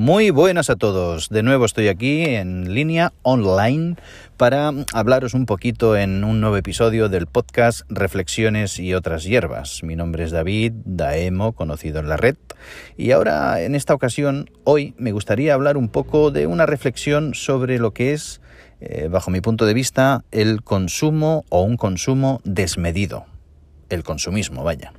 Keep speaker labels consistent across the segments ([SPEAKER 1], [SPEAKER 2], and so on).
[SPEAKER 1] Muy buenas a todos. De nuevo estoy aquí en línea online para hablaros un poquito en un nuevo episodio del podcast Reflexiones y otras hierbas. Mi nombre es David Daemo, conocido en la red, y ahora en esta ocasión, hoy, me gustaría hablar un poco de una reflexión sobre lo que es, eh, bajo mi punto de vista, el consumo o un consumo desmedido. El consumismo, vaya.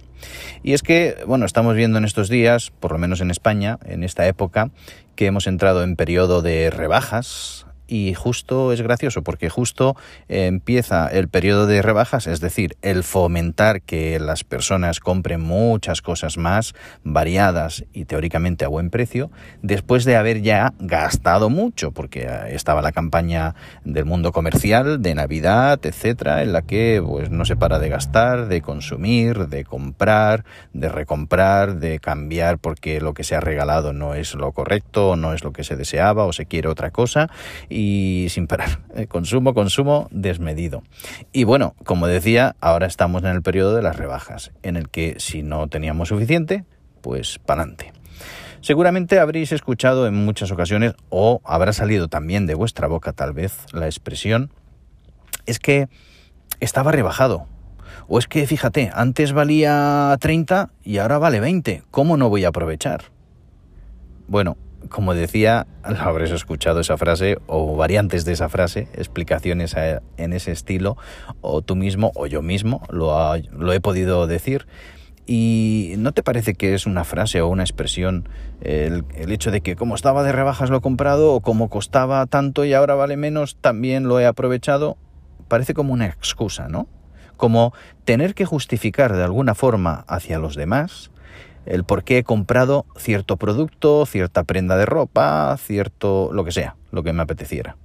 [SPEAKER 1] Y es que, bueno, estamos viendo en estos días, por lo menos en España, en esta época, que hemos entrado en periodo de rebajas, y justo es gracioso porque justo empieza el periodo de rebajas, es decir, el fomentar que las personas compren muchas cosas más variadas y teóricamente a buen precio, después de haber ya gastado mucho, porque estaba la campaña del mundo comercial, de Navidad, etcétera, en la que pues no se para de gastar, de consumir, de comprar, de recomprar, de cambiar porque lo que se ha regalado no es lo correcto, no es lo que se deseaba o se quiere otra cosa. y sin parar. Eh, consumo, consumo desmedido. Y bueno, como decía, ahora estamos en el periodo de las rebajas, en el que si no teníamos suficiente, pues para adelante. Seguramente habréis escuchado en muchas ocasiones, o habrá salido también de vuestra boca tal vez, la expresión, es que estaba rebajado. O es que, fíjate, antes valía 30 y ahora vale 20. ¿Cómo no voy a aprovechar? Bueno, como decía, habréis escuchado esa frase o variantes de esa frase, explicaciones en ese estilo, o tú mismo o yo mismo lo, lo he podido decir. ¿Y no te parece que es una frase o una expresión el, el, hecho de que como estaba de rebajas lo he comprado o como costaba tanto y ahora vale menos también lo he aprovechado? Parece como una excusa, ¿no? Como tener que justificar de alguna forma hacia los demás el por qué he comprado cierto producto, cierta prenda de ropa, cierto lo que sea, lo que me apeteciera.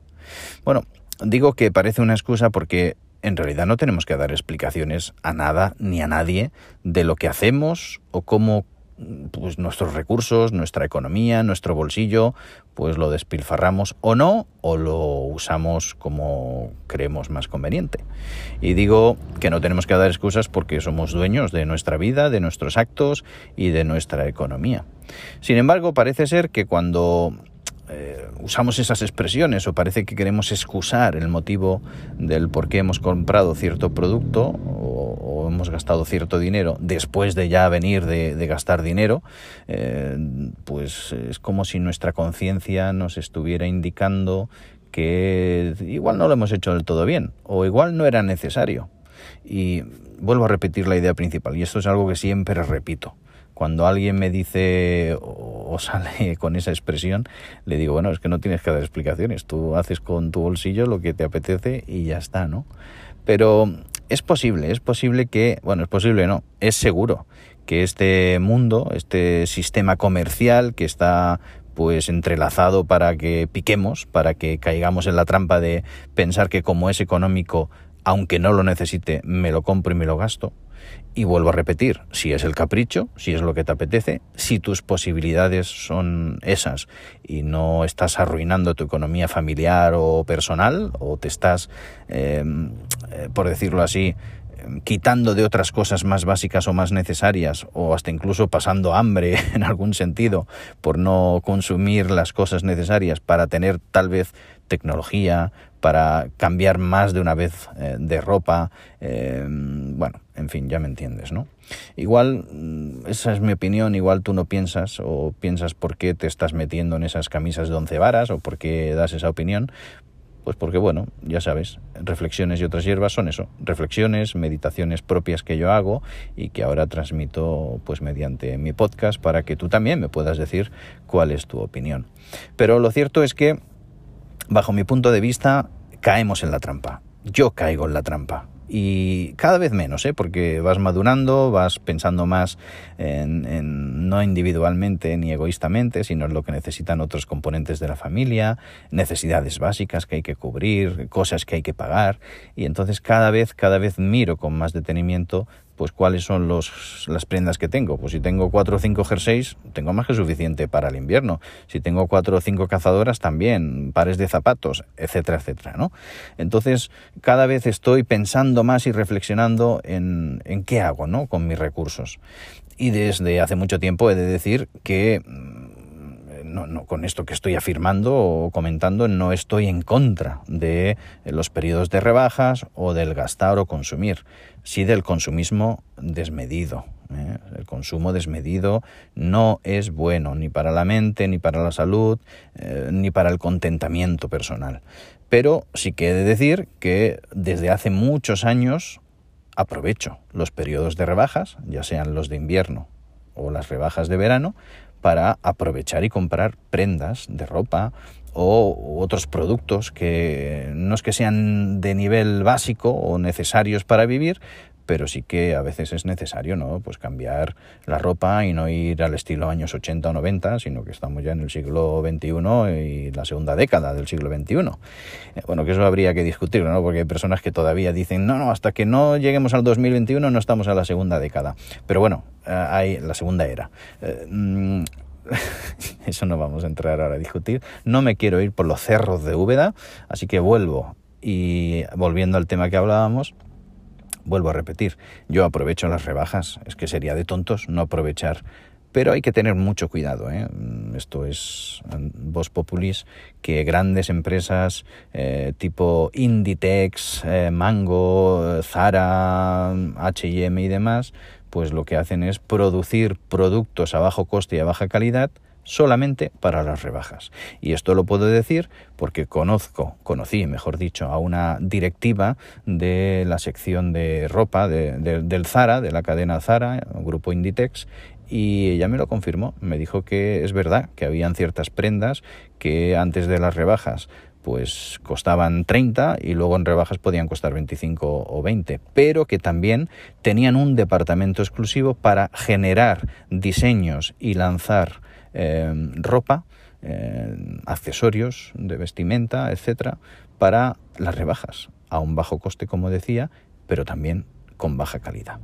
[SPEAKER 1] Bueno, digo que parece una excusa porque en realidad no tenemos que dar explicaciones a nada ni a nadie de lo que hacemos o cómo pues nuestros recursos, nuestra economía, nuestro bolsillo, pues lo despilfarramos o no, o lo usamos como creemos más conveniente. Y digo que no tenemos que dar excusas porque somos dueños de nuestra vida, de nuestros actos y de nuestra economía. Sin embargo, parece ser que cuando eh, usamos esas expresiones o parece que queremos excusar el motivo del por qué hemos comprado cierto producto hemos gastado cierto dinero después de ya venir de, gastar dinero, eh, pues es como si nuestra conciencia nos estuviera indicando que igual no lo hemos hecho del todo bien o igual no era necesario. Y vuelvo a repetir la idea principal, y esto es algo que siempre repito cuando alguien me dice o sale con esa expresión, le digo, bueno, es que no tienes que dar explicaciones, tú haces con tu bolsillo lo que te apetece y ya está, ¿no? Pero es posible, es posible que, bueno, es posible, no, es seguro que este mundo, este sistema comercial que está pues entrelazado para que piquemos, para que caigamos en la trampa de pensar que como es económico, aunque no lo necesite, me lo compro y me lo gasto, y vuelvo a repetir, si es el capricho, si es lo que te apetece, si tus posibilidades son esas y no estás arruinando tu economía familiar o personal, o te estás, eh, por decirlo así, em, quitando de otras cosas más básicas o más necesarias, o hasta incluso pasando hambre en algún sentido por no consumir las cosas necesarias para tener tal vez tecnología, para cambiar más de una vez eh, de ropa, eh, bueno, en fin, ya me entiendes, ¿no? Igual, mm, esa es mi opinión, igual tú no piensas o piensas por qué te estás metiendo en esas camisas de once varas o por qué das esa opinión, pues porque, bueno, ya sabes, reflexiones y otras hierbas son eso, reflexiones, meditaciones propias que yo hago y que ahora transmito pues mediante mi podcast para que tú también me puedas decir cuál es tu opinión. Pero lo cierto es que bajo mi punto de vista, caemos en la trampa. Yo caigo en la trampa. Y cada vez menos, ¿eh? porque vas madurando, vas pensando más en, no individualmente ni egoístamente, sino en lo que necesitan otros componentes de la familia, necesidades básicas que hay que cubrir, cosas que hay que pagar. Y entonces cada vez, cada vez miro con más detenimiento pues cuáles son los, las prendas que tengo. Pues si tengo cuatro o cinco jerseys, tengo más que suficiente para el invierno. Si tengo cuatro o cinco cazadoras, también, pares de zapatos, etcétera, etcétera, ¿no? Entonces, cada vez estoy pensando más y reflexionando en, en qué hago, ¿no? Con mis recursos. Y desde hace mucho tiempo he de decir que no, con esto que estoy afirmando o comentando, no estoy en contra de los periodos de rebajas o del gastar o consumir, sí del consumismo desmedido. ¿eh? El consumo desmedido no es bueno ni para la mente, ni para la salud, eh, ni para el contentamiento personal. Pero sí que he de decir que desde hace muchos años aprovecho los periodos de rebajas, ya sean los de invierno o las rebajas de verano, para aprovechar y comprar prendas de ropa o otros productos que no es que sean de nivel básico o necesarios para vivir, pero sí que a veces es necesario, ¿no? Pues cambiar la ropa y no ir al estilo años 80 o 90, sino que estamos ya en el siglo XXI y la segunda década del siglo XXI. Eh, bueno, que eso habría que discutirlo, ¿no? Porque hay personas que todavía dicen, no, no, hasta que no lleguemos al 2021 no estamos a la segunda década. Pero bueno, eh, hay la segunda era. Eh, mm, eso no vamos a entrar ahora a discutir. No me quiero ir por los cerros de Úbeda, así que vuelvo y volviendo al tema que hablábamos, vuelvo a repetir, yo aprovecho las rebajas, es que sería de tontos no aprovechar, pero hay que tener mucho cuidado. ¿eh? Esto es vos populis, que grandes empresas eh, tipo Inditex, eh, Mango, Zara, HM y demás, pues lo que hacen es producir productos a bajo coste y a baja calidad solamente para las rebajas. Y esto lo puedo decir porque conozco, conocí, mejor dicho, a una directiva de la sección de ropa del Zara, de la cadena Zara, grupo Inditex, y ella me lo confirmó, me dijo que es verdad que habían ciertas prendas que antes de las rebajas pues costaban 30 y luego en rebajas podían costar 25 o 20, pero que también tenían un departamento exclusivo para generar diseños y lanzar Em, ropa, em, accesorios de vestimenta, etcétera, para las rebajas, a un bajo coste, como decía, pero también con baja calidad.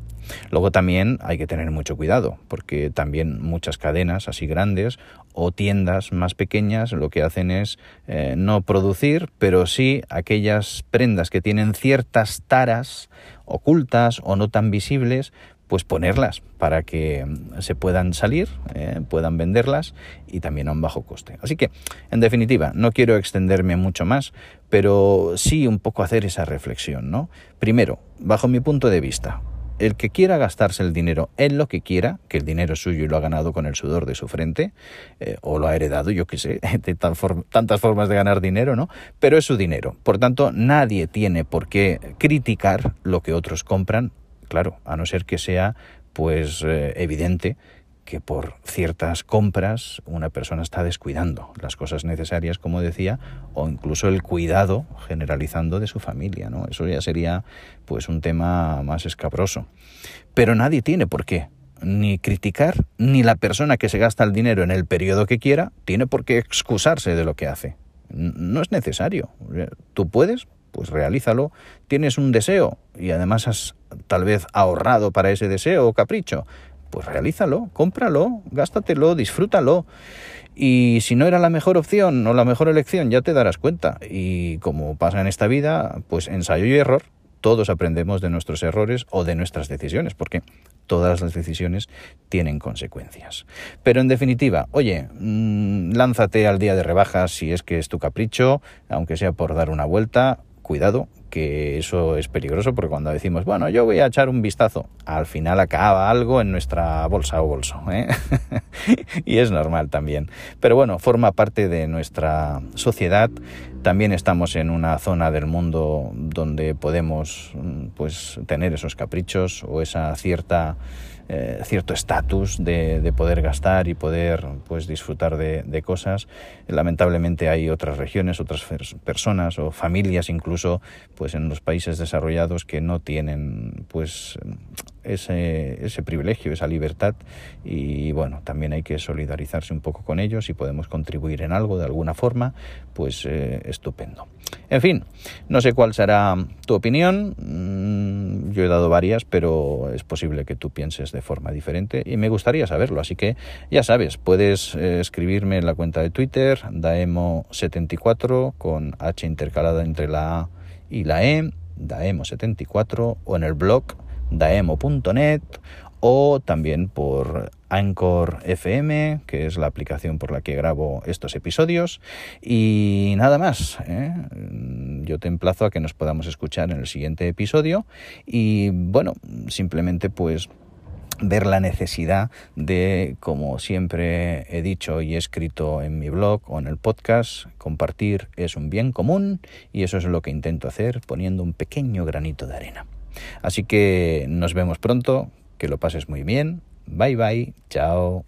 [SPEAKER 1] Luego también hay que tener mucho cuidado, porque también muchas cadenas así grandes o tiendas más pequeñas lo que hacen es eh, no producir, pero sí aquellas prendas que tienen ciertas taras ocultas o no tan visibles, pues ponerlas para que mm, se puedan salir, eh, puedan venderlas y también a un bajo coste. Así que, en definitiva, no quiero extenderme mucho más, pero sí un poco hacer esa reflexión, ¿no? Primero, bajo mi punto de vista, el que quiera gastarse el dinero en lo que quiera, que el dinero es suyo y lo ha ganado con el sudor de su frente, eh, o lo ha heredado, yo qué sé, de tantas formas de ganar dinero, ¿no? Pero es su dinero. Por tanto, nadie tiene por qué criticar lo que otros compran claro, a no ser que sea pues eh, evidente que por ciertas compras una persona está descuidando las cosas necesarias, como decía, o incluso el cuidado generalizando de su familia, ¿no? Eso ya sería pues un tema más escabroso. Pero nadie tiene por qué ni criticar, ni la persona que se gasta el dinero en el periodo que quiera tiene por qué excusarse de lo que hace. No es necesario. Tú puedes, pues realízalo. Tienes un deseo y además has tal vez ahorrado para ese deseo o capricho, pues realízalo, cómpralo, gástatelo, disfrútalo. Y si no era la mejor opción o la mejor elección, ya te darás cuenta. Y como pasa en esta vida, pues ensayo y error, todos aprendemos de nuestros errores o de nuestras decisiones, porque todas las decisiones tienen consecuencias. Pero en definitiva, oye, mm, lánzate al día de rebajas si es que es tu capricho, aunque sea por dar una vuelta, cuidado, que eso es peligroso porque cuando decimos, bueno, yo voy a echar un vistazo, al final acaba algo en nuestra bolsa o bolso. ¿eh? y es normal también. Pero bueno, forma parte de nuestra sociedad. También estamos en una zona del mundo donde podemos pues, tener esos caprichos o esa cierta eh, cierto estatus de, poder gastar y poder pues disfrutar de, cosas. Lamentablemente hay otras regiones, otras personas o familias incluso pues en los países desarrollados que no tienen pues ese, ese privilegio, esa libertad y bueno, también hay que solidarizarse un poco con ellos y podemos contribuir en algo de alguna forma, pues eh, estupendo. En fin, no sé cuál será tu opinión, yo he dado varias, pero es posible que tú pienses de forma diferente y me gustaría saberlo, así que ya sabes, puedes eh, escribirme en la cuenta de Twitter, daemo74 con H intercalada entre la A y la E, daemo74 o en el blog daemo.net o también por Anchor FM, que es la aplicación por la que grabo estos episodios. Y nada más, ¿eh? yo te emplazo a que nos podamos escuchar en el siguiente episodio y bueno, simplemente pues ver la necesidad de, como siempre he dicho y he escrito en mi blog o en el podcast, compartir es un bien común y eso es lo que intento hacer poniendo un pequeño granito de arena. Así que nos vemos pronto, que lo pases muy bien, bye bye, chao.